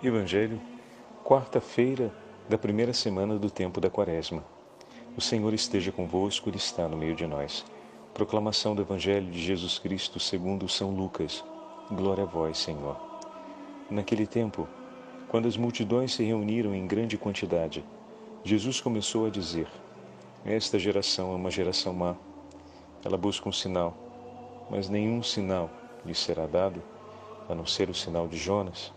Evangelho, quarta-feira da primeira semana do tempo da Quaresma. O Senhor esteja convosco, Ele está no meio de nós. Proclamação do Evangelho de Jesus Cristo segundo São Lucas. Glória a vós, Senhor. Naquele tempo, quando as multidões se reuniram em grande quantidade, Jesus começou a dizer: Esta geração é uma geração má. Ela busca um sinal, mas nenhum sinal lhe será dado, a não ser o sinal de Jonas.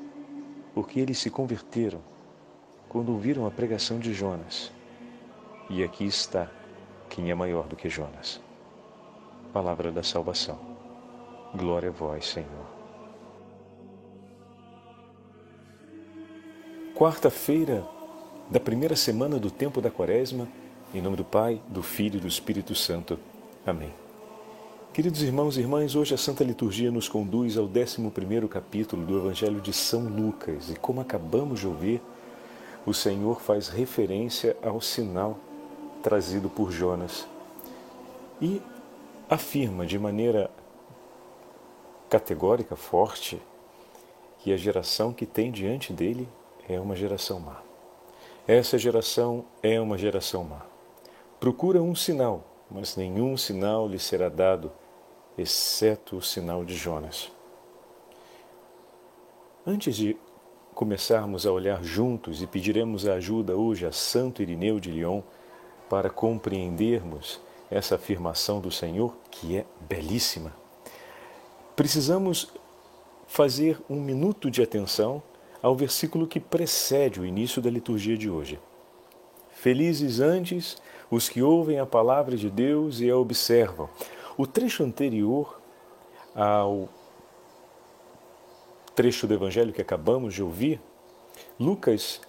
porque eles se converteram quando ouviram a pregação de Jonas. E aqui está quem é maior do que Jonas. Palavra da salvação. Glória a vós, Senhor. Quarta-feira da primeira semana do tempo da Quaresma, em nome do Pai, do Filho e do Espírito Santo. Amém. Queridos irmãos e irmãs, hoje a Santa Liturgia nos conduz ao 11 capítulo do Evangelho de São Lucas e, como acabamos de ouvir, o Senhor faz referência ao sinal trazido por Jonas e afirma de maneira categórica, forte, que a geração que tem diante dele é uma geração má. Essa geração é uma geração má. Procura um sinal, mas nenhum sinal lhe será dado exceto o sinal de Jonas. Antes de começarmos a olhar juntos e pediremos a ajuda hoje a Santo Irineu de Lyon para compreendermos essa afirmação do Senhor, que é belíssima, precisamos fazer um minuto de atenção ao versículo que precede o início da liturgia de hoje. Felizes antes os que ouvem a palavra de Deus e a observam, o trecho anterior ao trecho do Evangelho que acabamos de ouvir, Lucas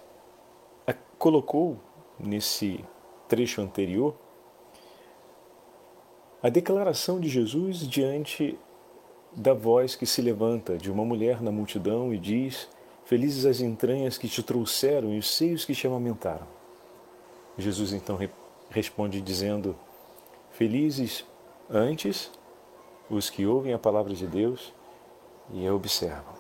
colocou nesse trecho anterior a declaração de Jesus diante da voz que se levanta de uma mulher na multidão e diz: Felizes as entranhas que te trouxeram e os seios que te amamentaram. Jesus então responde dizendo: Felizes Antes, os que ouvem a palavra de Deus e a observam.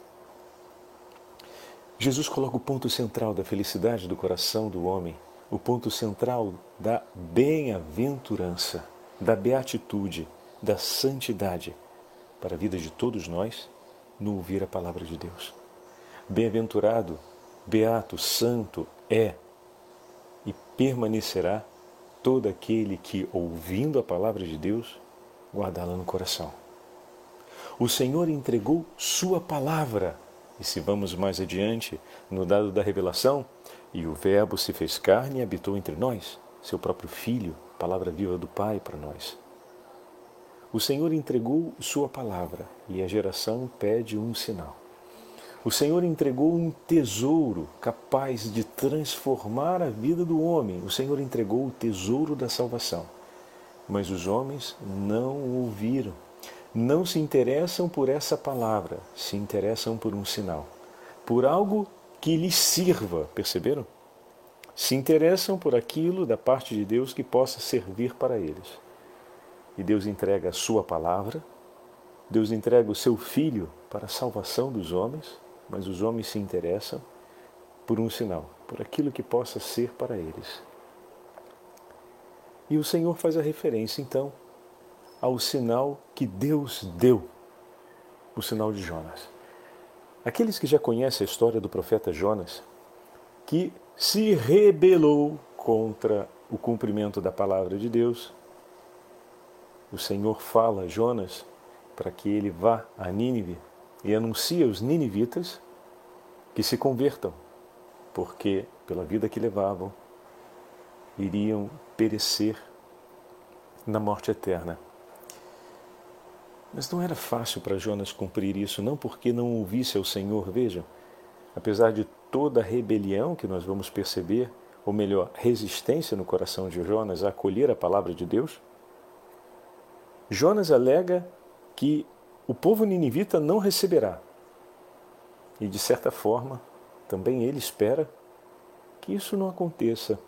Jesus coloca o ponto central da felicidade do coração do homem, o ponto central da bem-aventurança, da beatitude, da santidade para a vida de todos nós no ouvir a palavra de Deus. Bem-aventurado, beato, santo é e permanecerá todo aquele que, ouvindo a palavra de Deus, guardá-la no coração. O Senhor entregou Sua palavra. E se vamos mais adiante, no dado da revelação, e o Verbo se fez carne e habitou entre nós, seu próprio Filho, palavra viva do Pai para nós. O Senhor entregou Sua palavra e a geração pede um sinal. O Senhor entregou um tesouro capaz de transformar a vida do homem. O Senhor entregou o tesouro da salvação. Mas os homens não ouviram, não se interessam por essa palavra, se interessam por um sinal, por algo que lhes sirva, perceberam? Se interessam por aquilo da parte de Deus que possa servir para eles. E Deus entrega a sua palavra, Deus entrega o seu filho para a salvação dos homens, mas os homens se interessam por um sinal, por aquilo que possa ser para eles. E o Senhor faz a referência, então, ao sinal que Deus deu, o sinal de Jonas. Aqueles que já conhecem a história do profeta Jonas, que se rebelou contra o cumprimento da palavra de Deus, o Senhor fala a Jonas para que ele vá a Nínive e anuncie aos ninivitas que se convertam, porque pela vida que levavam iriam perecer na morte eterna. Mas não era fácil para Jonas cumprir isso, não porque não ouvisse ao Senhor, vejam. apesar de toda a rebelião que nós vamos perceber, ou melhor, resistência no coração de Jonas a acolher a palavra de Deus, Jonas alega que o povo ninivita não receberá. E de certa forma, também ele espera que isso não aconteça,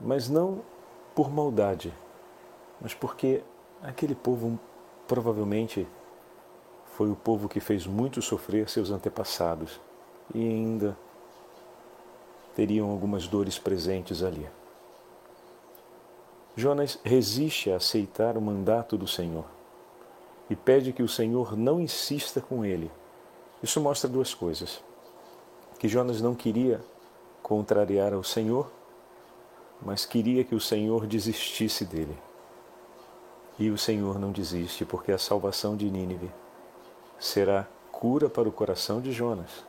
mas não por maldade, mas porque aquele povo provavelmente foi o povo que fez muito sofrer seus antepassados e ainda teriam algumas dores presentes ali. Jonas resiste a aceitar o mandato do Senhor e pede que o Senhor não insista com ele. Isso mostra duas coisas: que Jonas não queria contrariar ao Senhor, mas queria que o Senhor desistisse dele. E o Senhor não desiste, porque a salvação de Nínive será cura para o coração de Jonas.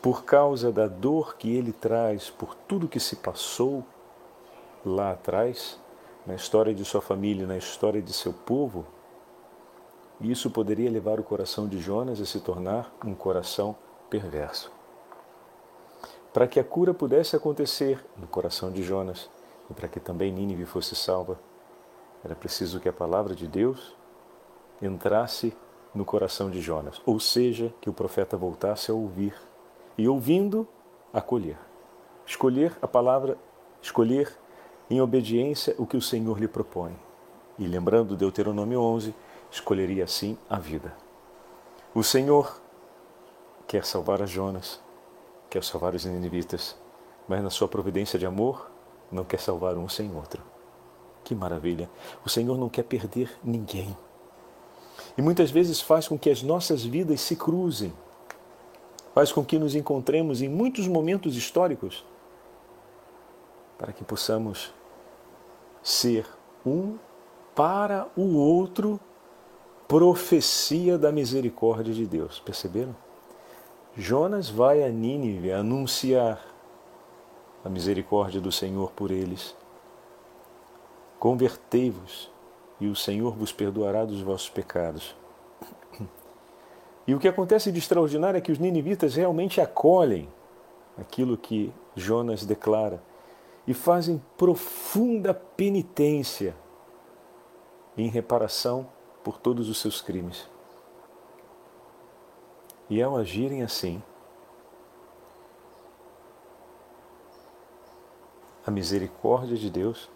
Por causa da dor que ele traz por tudo que se passou lá atrás, na história de sua família, na história de seu povo, isso poderia levar o coração de Jonas a se tornar um coração perverso. Para que a cura pudesse acontecer no coração de Jonas e para que também Nínive fosse salva, era preciso que a palavra de Deus entrasse no coração de Jonas, ou seja, que o profeta voltasse a ouvir e ouvindo, acolher. Escolher a palavra, escolher em obediência o que o Senhor lhe propõe. E lembrando Deuteronômio 11, escolheria assim a vida. O Senhor quer salvar a Jonas, quer salvar os ninivitas, mas na sua providência de amor não quer salvar um sem outro. Que maravilha! O Senhor não quer perder ninguém. E muitas vezes faz com que as nossas vidas se cruzem, faz com que nos encontremos em muitos momentos históricos para que possamos ser um para o outro profecia da misericórdia de Deus. Perceberam? Jonas vai a Nínive anunciar a misericórdia do Senhor por eles. Convertei-vos e o Senhor vos perdoará dos vossos pecados. E o que acontece de extraordinário é que os ninivitas realmente acolhem aquilo que Jonas declara e fazem profunda penitência em reparação por todos os seus crimes. E ao agirem assim, a misericórdia de Deus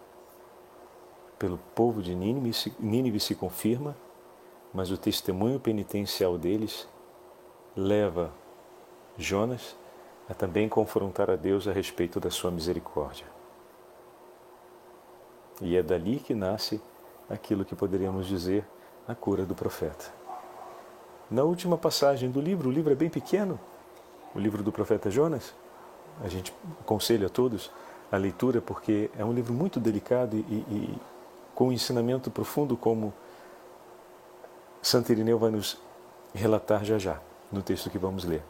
pelo povo de Nínive se, Nínive se confirma, mas o testemunho penitencial deles leva Jonas a também confrontar a Deus a respeito da sua misericórdia. E é dali que nasce aquilo que poderíamos dizer a cura do profeta. Na última passagem do livro, o livro é bem pequeno, o livro do profeta Jonas. A gente aconselha a todos a leitura porque é um livro muito delicado e, e com um ensinamento profundo, como Santo Irineu vai nos relatar já já, no texto que vamos ler.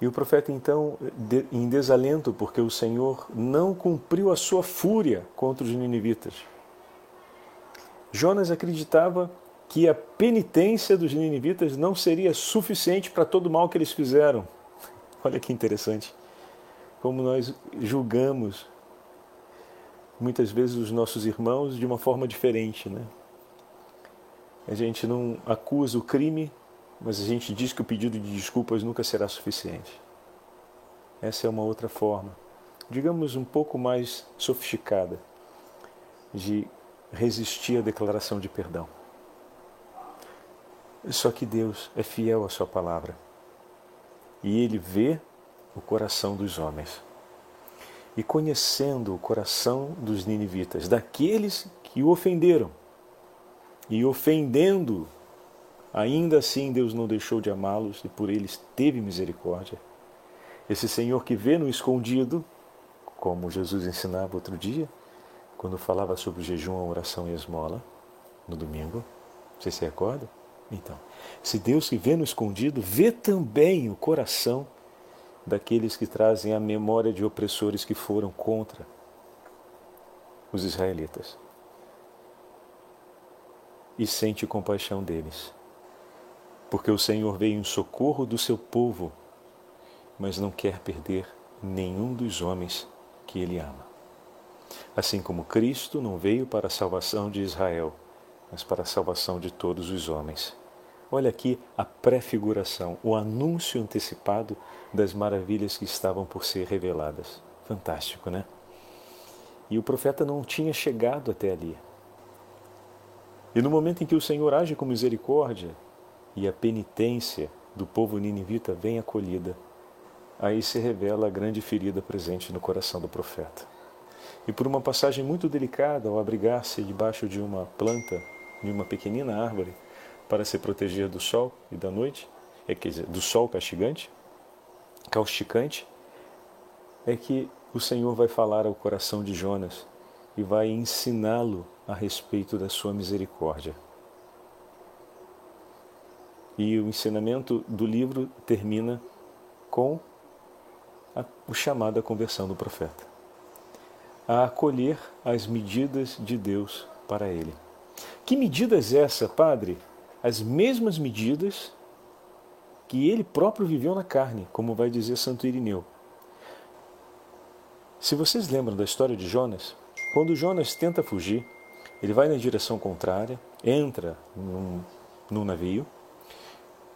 E o profeta, então, em desalento, porque o Senhor não cumpriu a sua fúria contra os ninivitas. Jonas acreditava que a penitência dos ninivitas não seria suficiente para todo o mal que eles fizeram. Olha que interessante. Como nós julgamos muitas vezes os nossos irmãos de uma forma diferente, né? A gente não acusa o crime, mas a gente diz que o pedido de desculpas nunca será suficiente. Essa é uma outra forma, digamos um pouco mais sofisticada, de resistir à declaração de perdão. Só que Deus é fiel à Sua palavra e Ele vê o coração dos homens. E conhecendo o coração dos ninivitas, daqueles que o ofenderam, e ofendendo, ainda assim Deus não deixou de amá-los e por eles teve misericórdia. Esse Senhor que vê no escondido, como Jesus ensinava outro dia, quando falava sobre o jejum, a oração e a esmola, no domingo. Você se recorda? Então, se Deus que vê no escondido, vê também o coração daqueles que trazem a memória de opressores que foram contra os israelitas. E sente compaixão deles. porque o Senhor veio em socorro do seu povo, mas não quer perder nenhum dos homens que ele ama. Assim como Cristo não veio para a salvação de Israel, mas para a salvação de todos os homens. Olha aqui a prefiguração, o anúncio antecipado das maravilhas que estavam por ser reveladas. Fantástico, né? E o profeta não tinha chegado até ali. E no momento em que o Senhor age com misericórdia e a penitência do povo ninivita vem acolhida, aí se revela a grande ferida presente no coração do profeta. E por uma passagem muito delicada, ao abrigar-se debaixo de uma planta, de uma pequenina árvore, para se proteger do sol e da noite, é, quer dizer, do sol castigante, causticante, é que o Senhor vai falar ao coração de Jonas e vai ensiná-lo a respeito da sua misericórdia. E o ensinamento do livro termina com a, o chamado à conversão do profeta, a acolher as medidas de Deus para ele. Que medidas essa, Padre? As mesmas medidas que ele próprio viveu na carne, como vai dizer Santo Irineu. Se vocês lembram da história de Jonas, quando Jonas tenta fugir, ele vai na direção contrária, entra num, num navio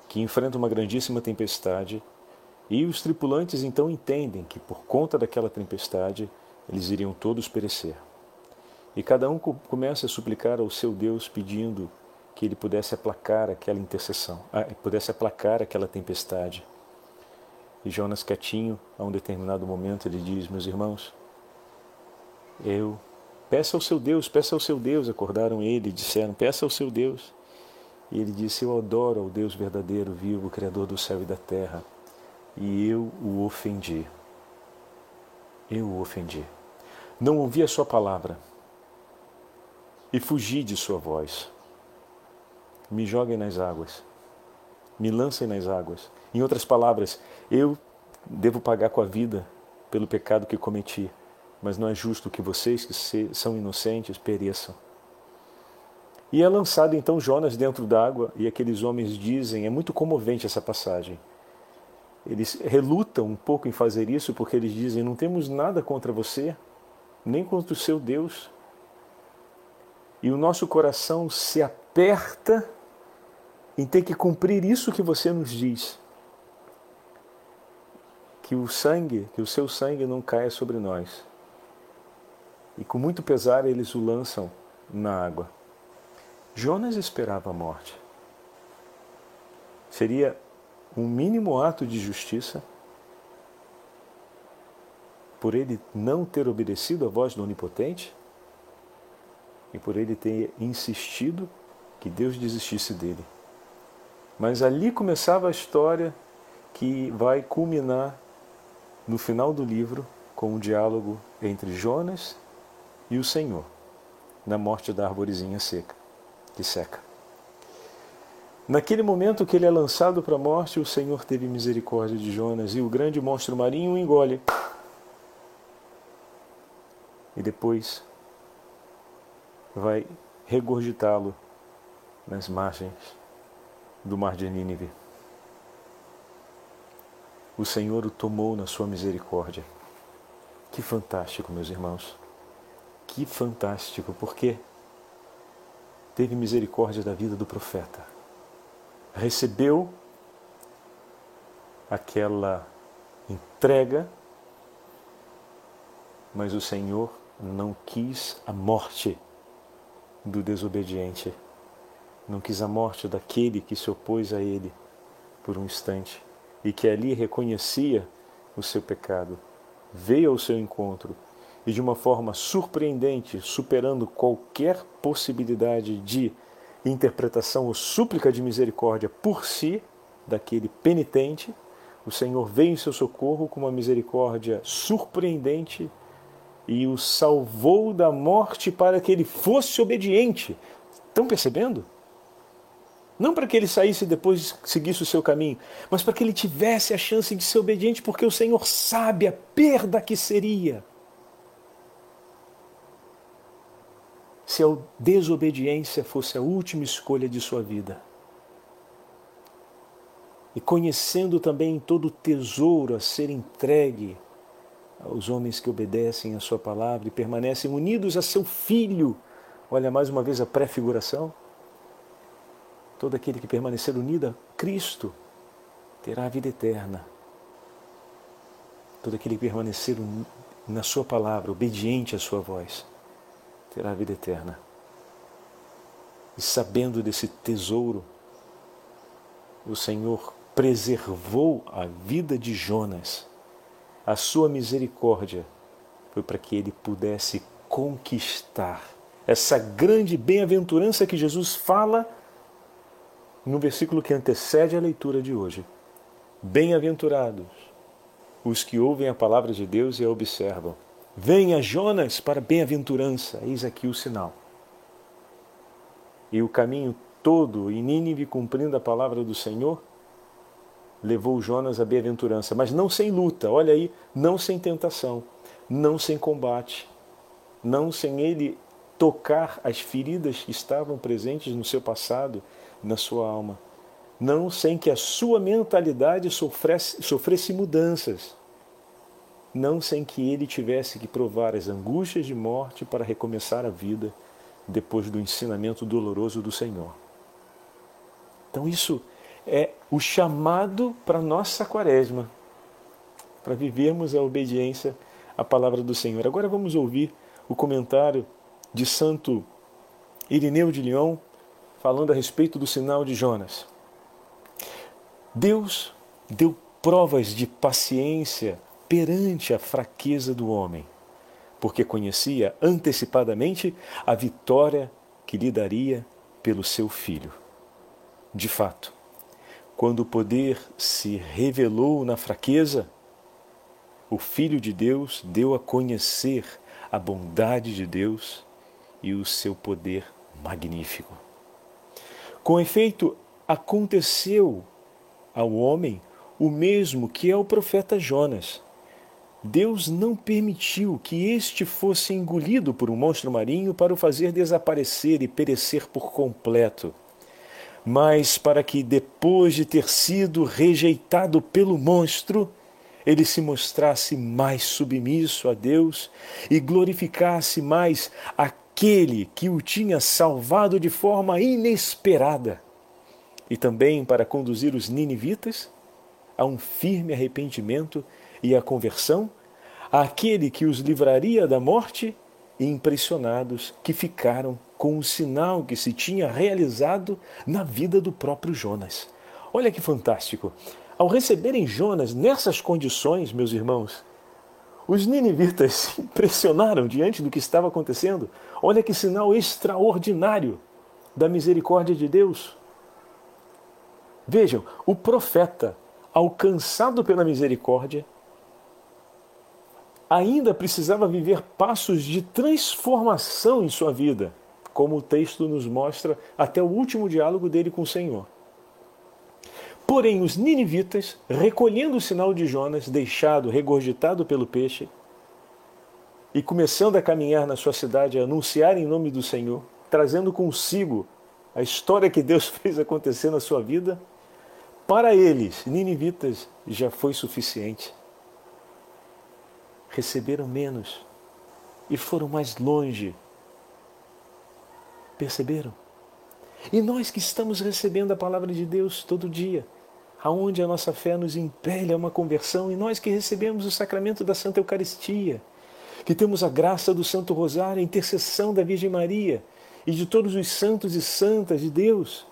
que enfrenta uma grandíssima tempestade e os tripulantes então entendem que por conta daquela tempestade eles iriam todos perecer. E cada um começa a suplicar ao seu Deus pedindo que ele pudesse aplacar aquela intercessão, ah, pudesse aplacar aquela tempestade. E Jonas quietinho, a um determinado momento, ele diz: Meus irmãos, eu peça ao seu Deus, peça ao seu Deus. Acordaram ele e disseram: Peça ao seu Deus. E ele disse: Eu adoro ao Deus verdadeiro, vivo, Criador do céu e da terra. E eu o ofendi. Eu o ofendi. Não ouvi a sua palavra e fugi de sua vois. Me joguem nas águas, me lancem nas águas. Em outras palavras, eu devo pagar com a vida pelo pecado que cometi, mas não é justo que vocês, que são inocentes, pereçam. E é lançado então Jonas dentro d'água, e aqueles homens dizem, é muito comovente essa passagem. Eles relutam um pouco em fazer isso, porque eles dizem: não temos nada contra você, nem contra o seu Deus. E o nosso coração se aperta em ter que cumprir isso que você nos diz que o sangue, que o seu sangue não caia sobre nós. E com muito pesar eles o lançam na água. Jonas esperava a morte. Seria um mínimo ato de justiça por ele não ter obedecido à voz do Onipotente e por ele ter insistido que Deus desistisse dele. Mas ali começava a história que vai culminar no final do livro com um diálogo entre Jonas e o Senhor, na morte da arvorezinha seca, que seca. Naquele momento que ele é lançado para a morte, o Senhor teve misericórdia de Jonas e o grande monstro marinho o engole. E depois vai regurgitá-lo nas margens do mar de Nínive o Senhor o tomou na sua misericórdia. Que fantástico, meus irmãos. Que fantástico, porque teve misericórdia da vida do profeta. Recebeu aquela entrega, mas o Senhor não quis a morte do desobediente, não quis a morte daquele que se opôs a ele por um instante e que ali reconhecia o seu pecado, veio ao seu encontro e de uma forma surpreendente, superando qualquer possibilidade de interpretação ou súplica de misericórdia por si, daquele penitente, o Senhor veio em seu socorro com uma misericórdia surpreendente e o salvou da morte para que ele fosse obediente. Estão percebendo? Não para que ele saísse e depois seguisse o seu caminho, mas para que ele tivesse a chance de ser obediente, porque o Senhor sabe a perda que seria se a desobediência fosse a última escolha de sua vida. e conhecendo também todo o tesouro a ser entregue aos homens que obedecem a Sua palavra e permanecem unidos a seu Filho. Olha mais uma vez a prefiguração. Todo aquele que permanecer unido a Cristo terá a vida eterna. Todo aquele que permanecer na Sua palavra, obediente à Sua voz, terá a vida eterna. E sabendo desse tesouro, o Senhor preservou a vida de Jonas. A sua misericórdia foi para que ele pudesse conquistar essa grande bem-aventurança que Jesus fala no versículo que antecede a leitura de hoje. Bem-aventurados os que ouvem a palavra de Deus e a observam. Venha Jonas para bem-aventurança, eis aqui o sinal. E o caminho todo em Nínive cumprindo a palavra do Senhor levou Jonas à bem-aventurança, mas não sem luta, olha aí, não sem tentação, não sem combate, não sem ele tocar as feridas que estavam presentes no seu passado, na sua alma, não sem que a sua mentalidade sofresse, sofresse mudanças, não sem que ele tivesse que provar as angústias de morte para recomeçar a vida depois do ensinamento doloroso do Senhor. Então, isso é o chamado para nossa quaresma, para vivermos a obediência à palavra do Senhor. Agora vamos ouvir o comentário de Santo Irineu de Lyon, falando a respeito do sinal de Jonas. Deus deu provas de paciência perante a fraqueza do homem, porque conhecia antecipadamente a vitória que lhe daria pelo seu filho. De fato, quando o poder se revelou na fraqueza, o Filho de Deus deu a conhecer a bondade de Deus e o seu poder magnífico. Com efeito, aconteceu ao homem o mesmo que ao profeta Jonas. Deus não permitiu que este fosse engolido por um monstro marinho para o fazer desaparecer e perecer por completo mas para que depois de ter sido rejeitado pelo monstro, ele se mostrasse mais submisso a Deus e glorificasse mais aquele que o tinha salvado de forma inesperada. E também para conduzir os ninivitas a um firme arrependimento e a conversão, àquele que os livraria da morte e impressionados que ficaram com o sinal que se tinha realizado na vida do próprio Jonas. Olha que fantástico! Ao receberem Jonas nessas condições, meus irmãos, os ninivitas se impressionaram diante do que estava acontecendo. Olha que sinal extraordinário da misericórdia de Deus. Vejam, o profeta, alcançado pela misericórdia, ainda precisava viver passos de transformação em sua vida, como o texto nos mostra até o último diálogo dele com o Senhor. Porém, os ninivitas, recolhendo o sinal de Jonas, deixado, regurgitado pelo peixe, e começando a caminhar na sua cidade, a anunciar em nome do Senhor, trazendo consigo a história que Deus fez acontecer na sua vida, para eles, ninivitas, já foi suficiente receberam menos e foram mais longe. Perceberam? E nós que estamos recebendo a palavra de Deus todo dia, aonde a nossa fé nos impele a uma conversão, e nós que recebemos o sacramento da Santa Eucaristia, que temos a graça do Santo Rosário, a intercessão da Virgem Maria e de todos os santos e santas de Deus,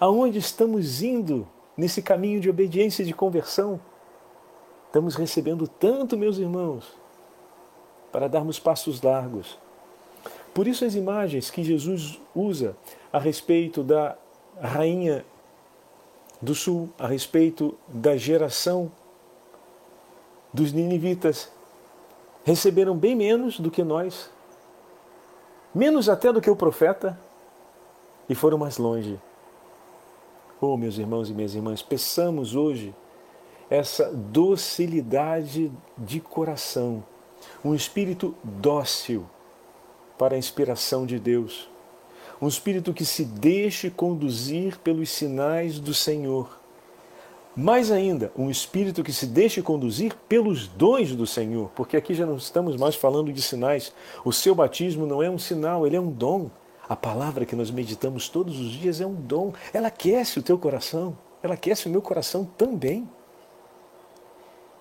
aonde estamos indo nesse caminho de obediência e de conversão, Estamos recebendo tanto, meus irmãos, para darmos passos largos. Por isso, as imagens que Jesus usa a respeito da rainha do sul, a respeito da geração dos ninivitas, receberam bem menos do que nós, menos até do que o profeta, e foram mais longe. Oh, meus irmãos e minhas irmãs, peçamos hoje essa docilidade de coração, um espírito dócil para a inspiração de Deus, um espírito que se deixe conduzir pelos sinais do Senhor, Mais ainda, um espírito que se deixe conduzir pelos dons do Senhor, porque aqui já não estamos mais falando de sinais. O seu batismo não é um sinal, ele é um dom. A palavra que nós meditamos todos os dias é um dom. Ela aquece o teu coração, ela aquece o meu coração também.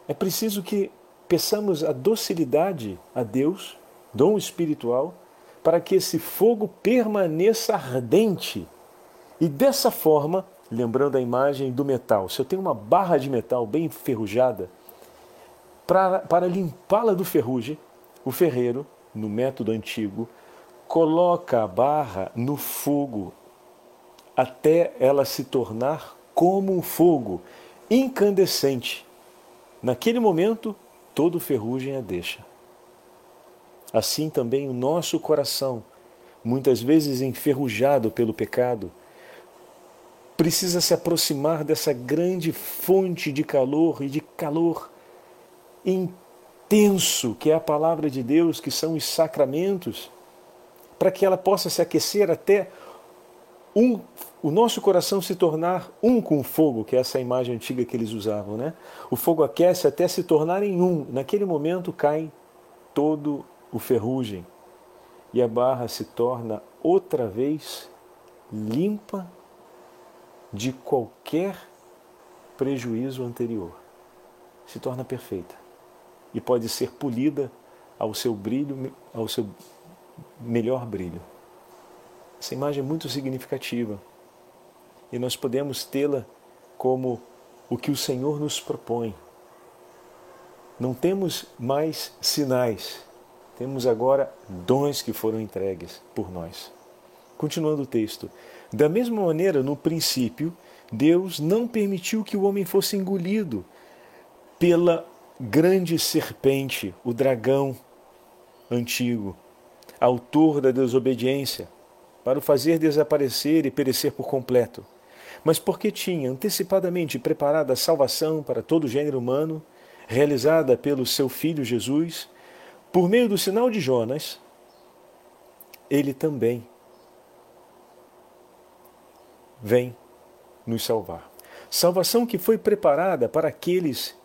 É preciso que peçamos a docilidade a Deus, dom espiritual, para que esse fogo permaneça ardente. E dessa forma lembrando a imagem do metal. Se eu tenho uma barra de metal bem enferrujada, para, para limpá-la do ferrugem, o ferreiro, no método antigo, coloca a barra no fogo até ela se tornar como um fogo incandescente. Naquele momento, todo ferrugem a deixa. Assim também o nosso coração, muitas vezes enferrujado pelo pecado, precisa se aproximar dessa grande fonte de calor e de calor intenso que é a palavra de Deus, que são os sacramentos, para que ela possa se aquecer até um, o nosso coração se tornar um com o fogo, que é essa imagem antiga que eles usavam, né? O fogo aquece até se tornar em um. Naquele momento cai todo o ferrugem e a barra se torna outra vez limpa de qualquer prejuízo anterior. Se torna perfeita e pode ser polida ao seu brilho, ao seu melhor brilho. Essa imagem é muito significativa e nós podemos tê-la como o que o Senhor nos propõe. Não temos mais sinais, temos agora dons que foram entregues por nós. Continuando o texto. Da mesma maneira, no princípio, Deus não permitiu que o homem fosse engolido pela grande serpente, o dragão antigo, autor da desobediência, para o fazer desaparecer e perecer por completo, mas porque tinha antecipadamente preparado a salvação para todo o gênero humano, realizada pelo seu filho Jesus, por meio do sinal de Jonas, ele também vem nos salvar. Salvação que foi preparada para aqueles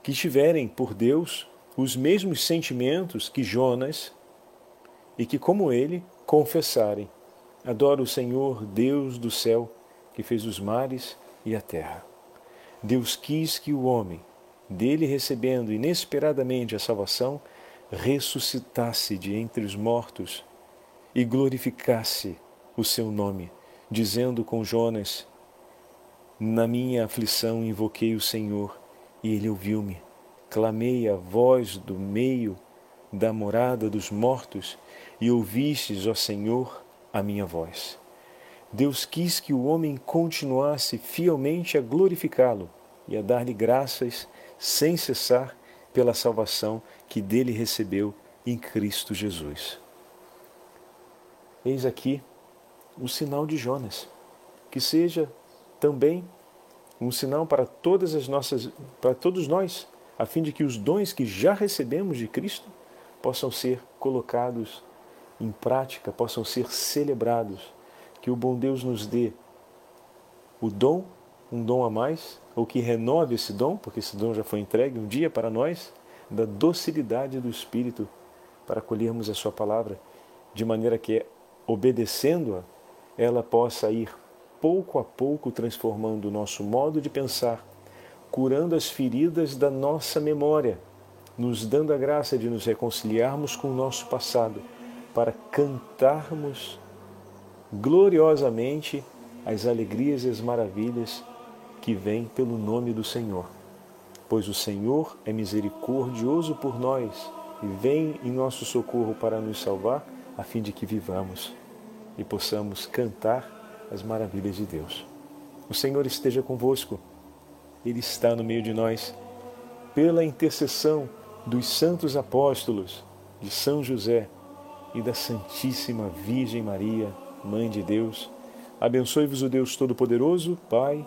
que tiverem por Deus os mesmos sentimentos que Jonas e que, como ele, confessarem: Adoro o Senhor, Deus do céu, que fez os mares e a terra. Deus quis que o homem, dele recebendo inesperadamente a salvação, ressuscitasse de entre os mortos e glorificasse o seu nome dizendo com Jonas: Na minha aflição invoquei o Senhor, e ele ouviu-me. Clamei a voz do meio da morada dos mortos, e ouvistes, ó Senhor, a minha voz. Deus quis que o homem continuasse fielmente a glorificá-lo e a dar-lhe graças sem cessar pela salvação que dele recebeu em Cristo Jesus. Eis aqui o sinal de Jonas, que seja também um sinal para todas as nossas, para todos nós, a fim de que os dons que já recebemos de Cristo possam ser colocados em prática, possam ser celebrados, que o bom Deus nos dê o dom, um dom a mais, ou que renove esse dom, porque esse dom já foi entregue um dia para nós, da docilidade do Espírito para acolhermos a Sua palavra, de maneira que, obedecendo-a, ela possa ir pouco a pouco transformando o nosso modo de pensar, curando as feridas da nossa memória, nos dando a graça de nos reconciliarmos com o nosso passado, para cantarmos gloriosamente as alegrias e as maravilhas que vêm pelo nome do Senhor. Pois o Senhor é misericordioso por nós e vem em nosso socorro para nos salvar, a fim de que vivamos e possamos cantar as maravilhas de Deus. O Senhor esteja convosco, Ele está no meio de nós. Pela intercessão dos santos apóstolos, de São José e da Santíssima Virgem Maria, Mãe de Deus, abençoe-vos o Deus Todo-Poderoso, Pai,